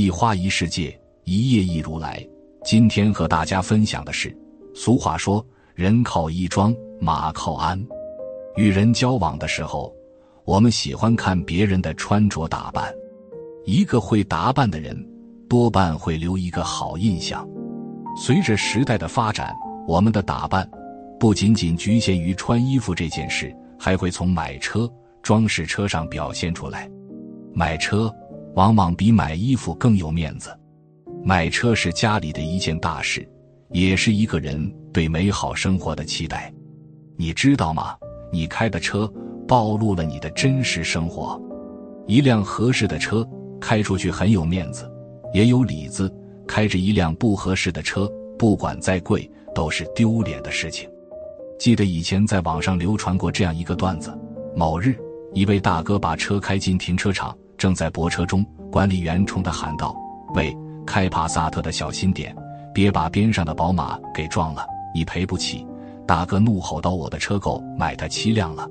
一花一世界，一叶一如来。今天和大家分享的是，俗话说“人靠衣装，马靠鞍”。与人交往的时候，我们喜欢看别人的穿着打扮。一个会打扮的人，多半会留一个好印象。随着时代的发展，我们的打扮不仅仅局限于穿衣服这件事，还会从买车、装饰车上表现出来。买车往往比买衣服更有面子。买车是家里的一件大事，也是一个人对美好生活的期待。你知道吗？你开的车暴露了你的真实生活。一辆合适的车开出去很有面子，也有里子。开着一辆不合适的车，不管再贵，都是丢脸的事情。记得以前在网上流传过这样一个段子：某日，一位大哥把车开进停车场，正在泊车中，管理员冲他喊道：“喂！”开帕萨特的小心点，别把边上的宝马给撞了，你赔不起。大哥怒吼道：“我的车够买它七辆了，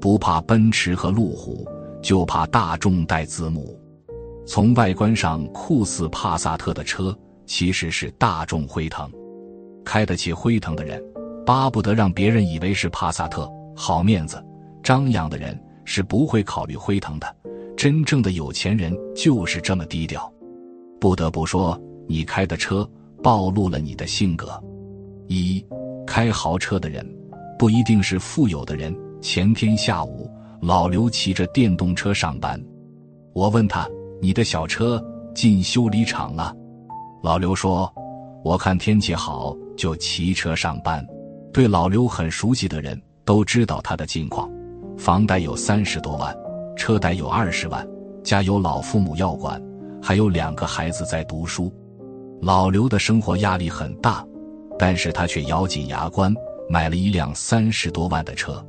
不怕奔驰和路虎，就怕大众带字母。”从外观上酷似帕萨特的车，其实是大众辉腾。开得起辉腾的人，巴不得让别人以为是帕萨特，好面子。张扬的人是不会考虑辉腾的。真正的有钱人就是这么低调。不得不说，你开的车暴露了你的性格。一开豪车的人不一定是富有的人。前天下午，老刘骑着电动车上班，我问他：“你的小车进修理厂了？”老刘说：“我看天气好就骑车上班。”对老刘很熟悉的人都知道他的近况：房贷有三十多万，车贷有二十万，家有老父母要管。还有两个孩子在读书，老刘的生活压力很大，但是他却咬紧牙关买了一辆三十多万的车。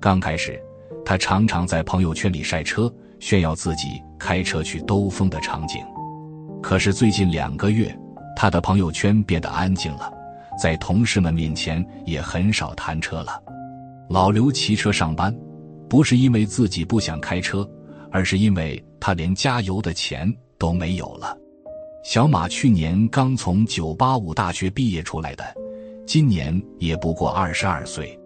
刚开始，他常常在朋友圈里晒车，炫耀自己开车去兜风的场景。可是最近两个月，他的朋友圈变得安静了，在同事们面前也很少谈车了。老刘骑车上班，不是因为自己不想开车，而是因为他连加油的钱。都没有了。小马去年刚从九八五大学毕业出来的，今年也不过二十二岁，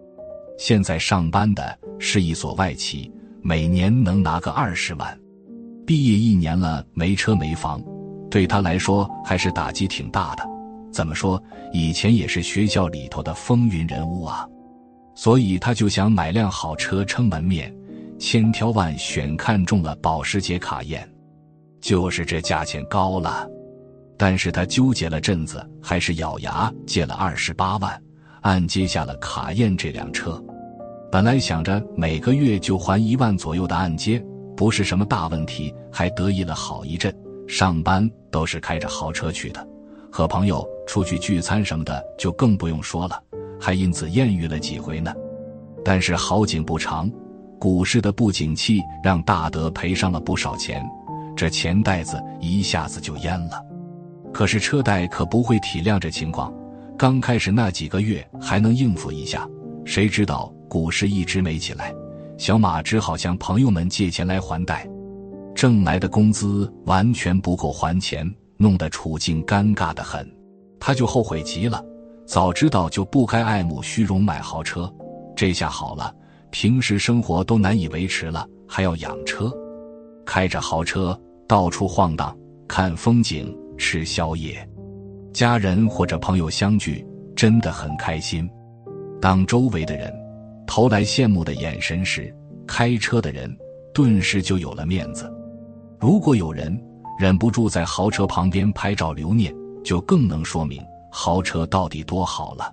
现在上班的是一所外企，每年能拿个二十万。毕业一年了，没车没房，对他来说还是打击挺大的。怎么说，以前也是学校里头的风云人物啊，所以他就想买辆好车撑门面，千挑万选看中了保时捷卡宴。就是这价钱高了，但是他纠结了阵子，还是咬牙借了二十八万，按揭下了卡宴这辆车。本来想着每个月就还一万左右的按揭，不是什么大问题，还得意了好一阵。上班都是开着豪车去的，和朋友出去聚餐什么的就更不用说了，还因此艳遇了几回呢。但是好景不长，股市的不景气让大德赔上了不少钱。这钱袋子一下子就淹了，可是车贷可不会体谅这情况。刚开始那几个月还能应付一下，谁知道股市一直没起来，小马只好向朋友们借钱来还贷，挣来的工资完全不够还钱，弄得处境尴尬的很。他就后悔极了，早知道就不该爱慕虚荣买豪车，这下好了，平时生活都难以维持了，还要养车，开着豪车。到处晃荡，看风景，吃宵夜，家人或者朋友相聚，真的很开心。当周围的人投来羡慕的眼神时，开车的人顿时就有了面子。如果有人忍不住在豪车旁边拍照留念，就更能说明豪车到底多好了。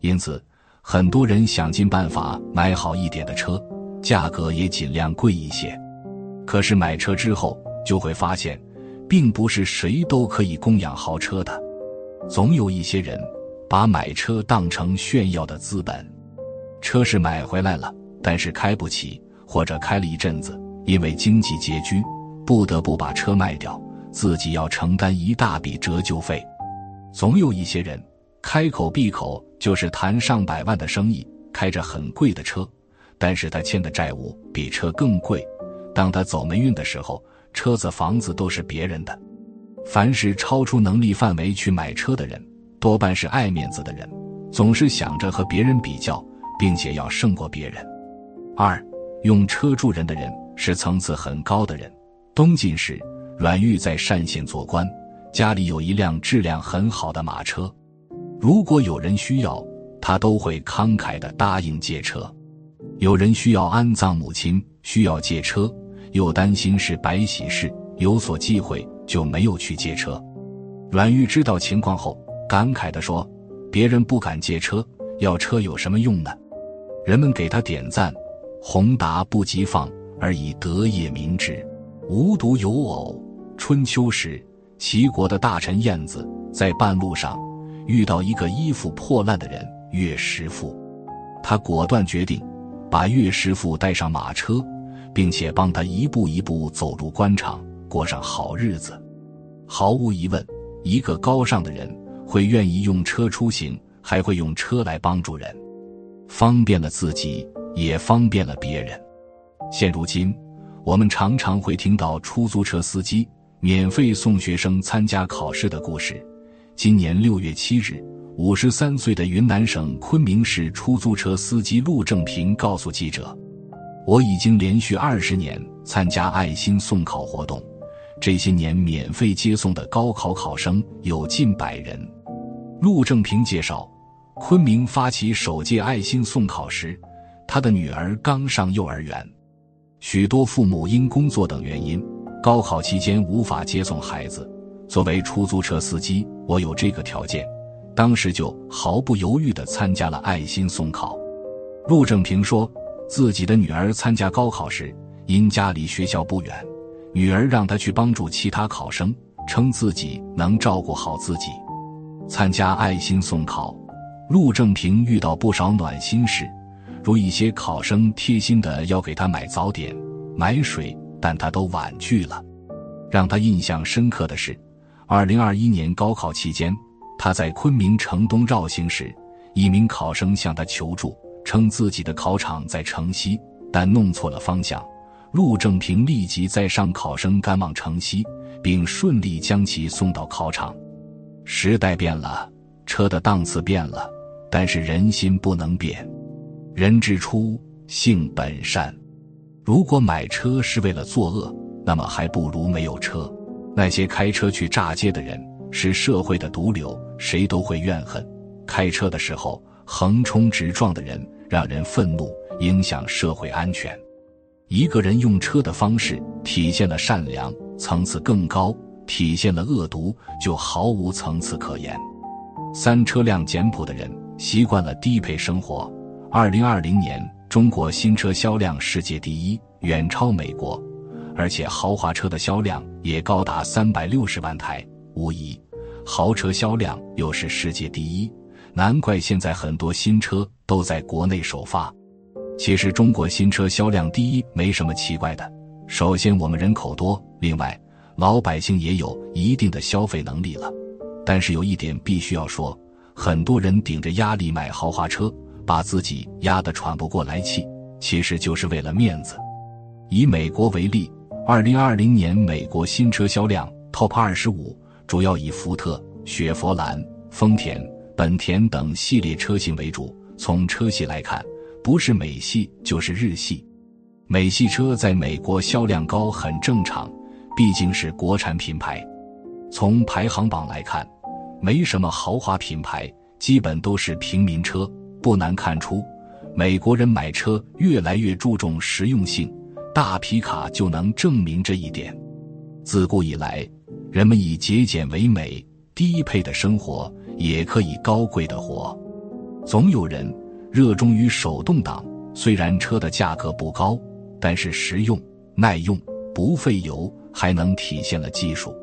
因此，很多人想尽办法买好一点的车，价格也尽量贵一些。可是买车之后，就会发现，并不是谁都可以供养豪车的，总有一些人把买车当成炫耀的资本。车是买回来了，但是开不起，或者开了一阵子，因为经济拮据，不得不把车卖掉，自己要承担一大笔折旧费。总有一些人开口闭口就是谈上百万的生意，开着很贵的车，但是他欠的债务比车更贵。当他走霉运的时候。车子、房子都是别人的，凡是超出能力范围去买车的人，多半是爱面子的人，总是想着和别人比较，并且要胜过别人。二，用车助人的人是层次很高的人。东晋时，阮玉在单县做官，家里有一辆质量很好的马车，如果有人需要，他都会慷慨地答应借车。有人需要安葬母亲，需要借车，又担心是白喜事，有所忌讳，就没有去借车。阮玉知道情况后，感慨地说：“别人不敢借车，要车有什么用呢？”人们给他点赞。宏达不及放，而以德业民之。无独有偶，春秋时，齐国的大臣晏子在半路上遇到一个衣服破烂的人岳师傅，他果断决定把岳师傅带上马车，并且帮他一步一步走入官场，过上好日子。毫无疑问，一个高尚的人会愿意用车出行，还会用车来帮助人，方便了自己。也方便了别人。现如今，我们常常会听到出租车司机免费送学生参加考试的故事。今年六月七日，五十三岁的云南省昆明市出租车司机陆正平告诉记者：“我已经连续二十年参加爱心送考活动，这些年免费接送的高考考生有近百人。”陆正平介绍，昆明发起首届爱心送考时。他的女儿刚上幼儿园，许多父母因工作等原因，高考期间无法接送孩子。作为出租车司机，我有这个条件，当时就毫不犹豫地参加了爱心送考。陆正平说，自己的女儿参加高考时，因家离学校不远，女儿让他去帮助其他考生，称自己能照顾好自己。参加爱心送考，陆正平遇到不少暖心事。如一些考生贴心的要给他买早点、买水，但他都婉拒了。让他印象深刻的是，二零二一年高考期间，他在昆明城东绕行时，一名考生向他求助，称自己的考场在城西，但弄错了方向。陆正平立即载上考生赶往城西，并顺利将其送到考场。时代变了，车的档次变了，但是人心不能变。人之初，性本善。如果买车是为了作恶，那么还不如没有车。那些开车去炸街的人是社会的毒瘤，谁都会怨恨。开车的时候横冲直撞的人让人愤怒，影响社会安全。一个人用车的方式体现了善良，层次更高；体现了恶毒，就毫无层次可言。三车辆简朴的人习惯了低配生活。二零二零年，中国新车销量世界第一，远超美国，而且豪华车的销量也高达三百六十万台，无疑，豪车销量又是世界第一。难怪现在很多新车都在国内首发。其实中国新车销量第一没什么奇怪的，首先我们人口多，另外老百姓也有一定的消费能力了。但是有一点必须要说，很多人顶着压力买豪华车。把自己压得喘不过来气，其实就是为了面子。以美国为例，二零二零年美国新车销量 TOP 二十五主要以福特、雪佛兰、丰田、本田等系列车型为主。从车系来看，不是美系就是日系。美系车在美国销量高很正常，毕竟是国产品牌。从排行榜来看，没什么豪华品牌，基本都是平民车。不难看出，美国人买车越来越注重实用性，大皮卡就能证明这一点。自古以来，人们以节俭为美，低配的生活也可以高贵的活。总有人热衷于手动挡，虽然车的价格不高，但是实用、耐用、不费油，还能体现了技术。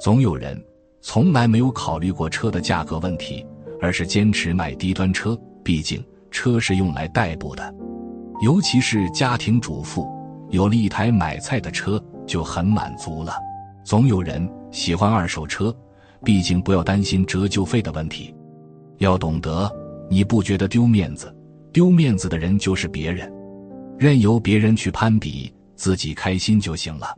总有人从来没有考虑过车的价格问题，而是坚持买低端车。毕竟车是用来代步的，尤其是家庭主妇，有了一台买菜的车就很满足了。总有人喜欢二手车，毕竟不要担心折旧费的问题。要懂得，你不觉得丢面子，丢面子的人就是别人，任由别人去攀比，自己开心就行了。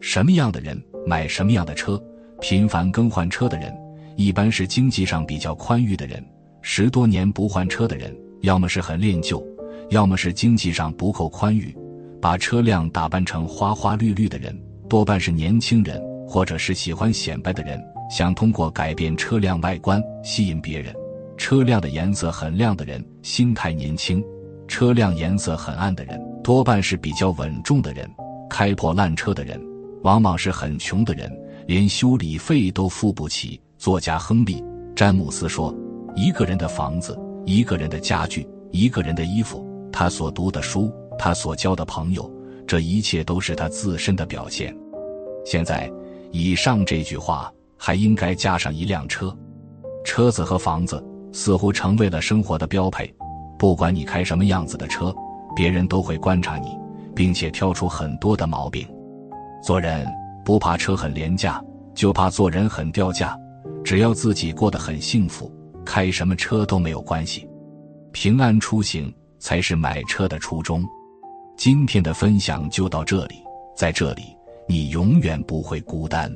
什么样的人买什么样的车，频繁更换车的人，一般是经济上比较宽裕的人；十多年不换车的人，要么是很恋旧，要么是经济上不够宽裕，把车辆打扮成花花绿绿的人，多半是年轻人，或者是喜欢显摆的人，想通过改变车辆外观吸引别人。车辆的颜色很亮的人，心态年轻；车辆颜色很暗的人，多半是比较稳重的人。开破烂车的人，往往是很穷的人，连修理费都付不起。作家亨利·詹姆斯说：“一个人的房子，一个人的家具，一个人的衣服，他所读的书，他所交的朋友，这一切都是他自身的表现。”现在，以上这句话还应该加上一辆车，车子和房子。似乎成为了生活的标配，不管你开什么样子的车，别人都会观察你，并且挑出很多的毛病。做人不怕车很廉价，就怕做人很掉价。只要自己过得很幸福，开什么车都没有关系。平安出行才是买车的初衷。今天的分享就到这里，在这里你永远不会孤单。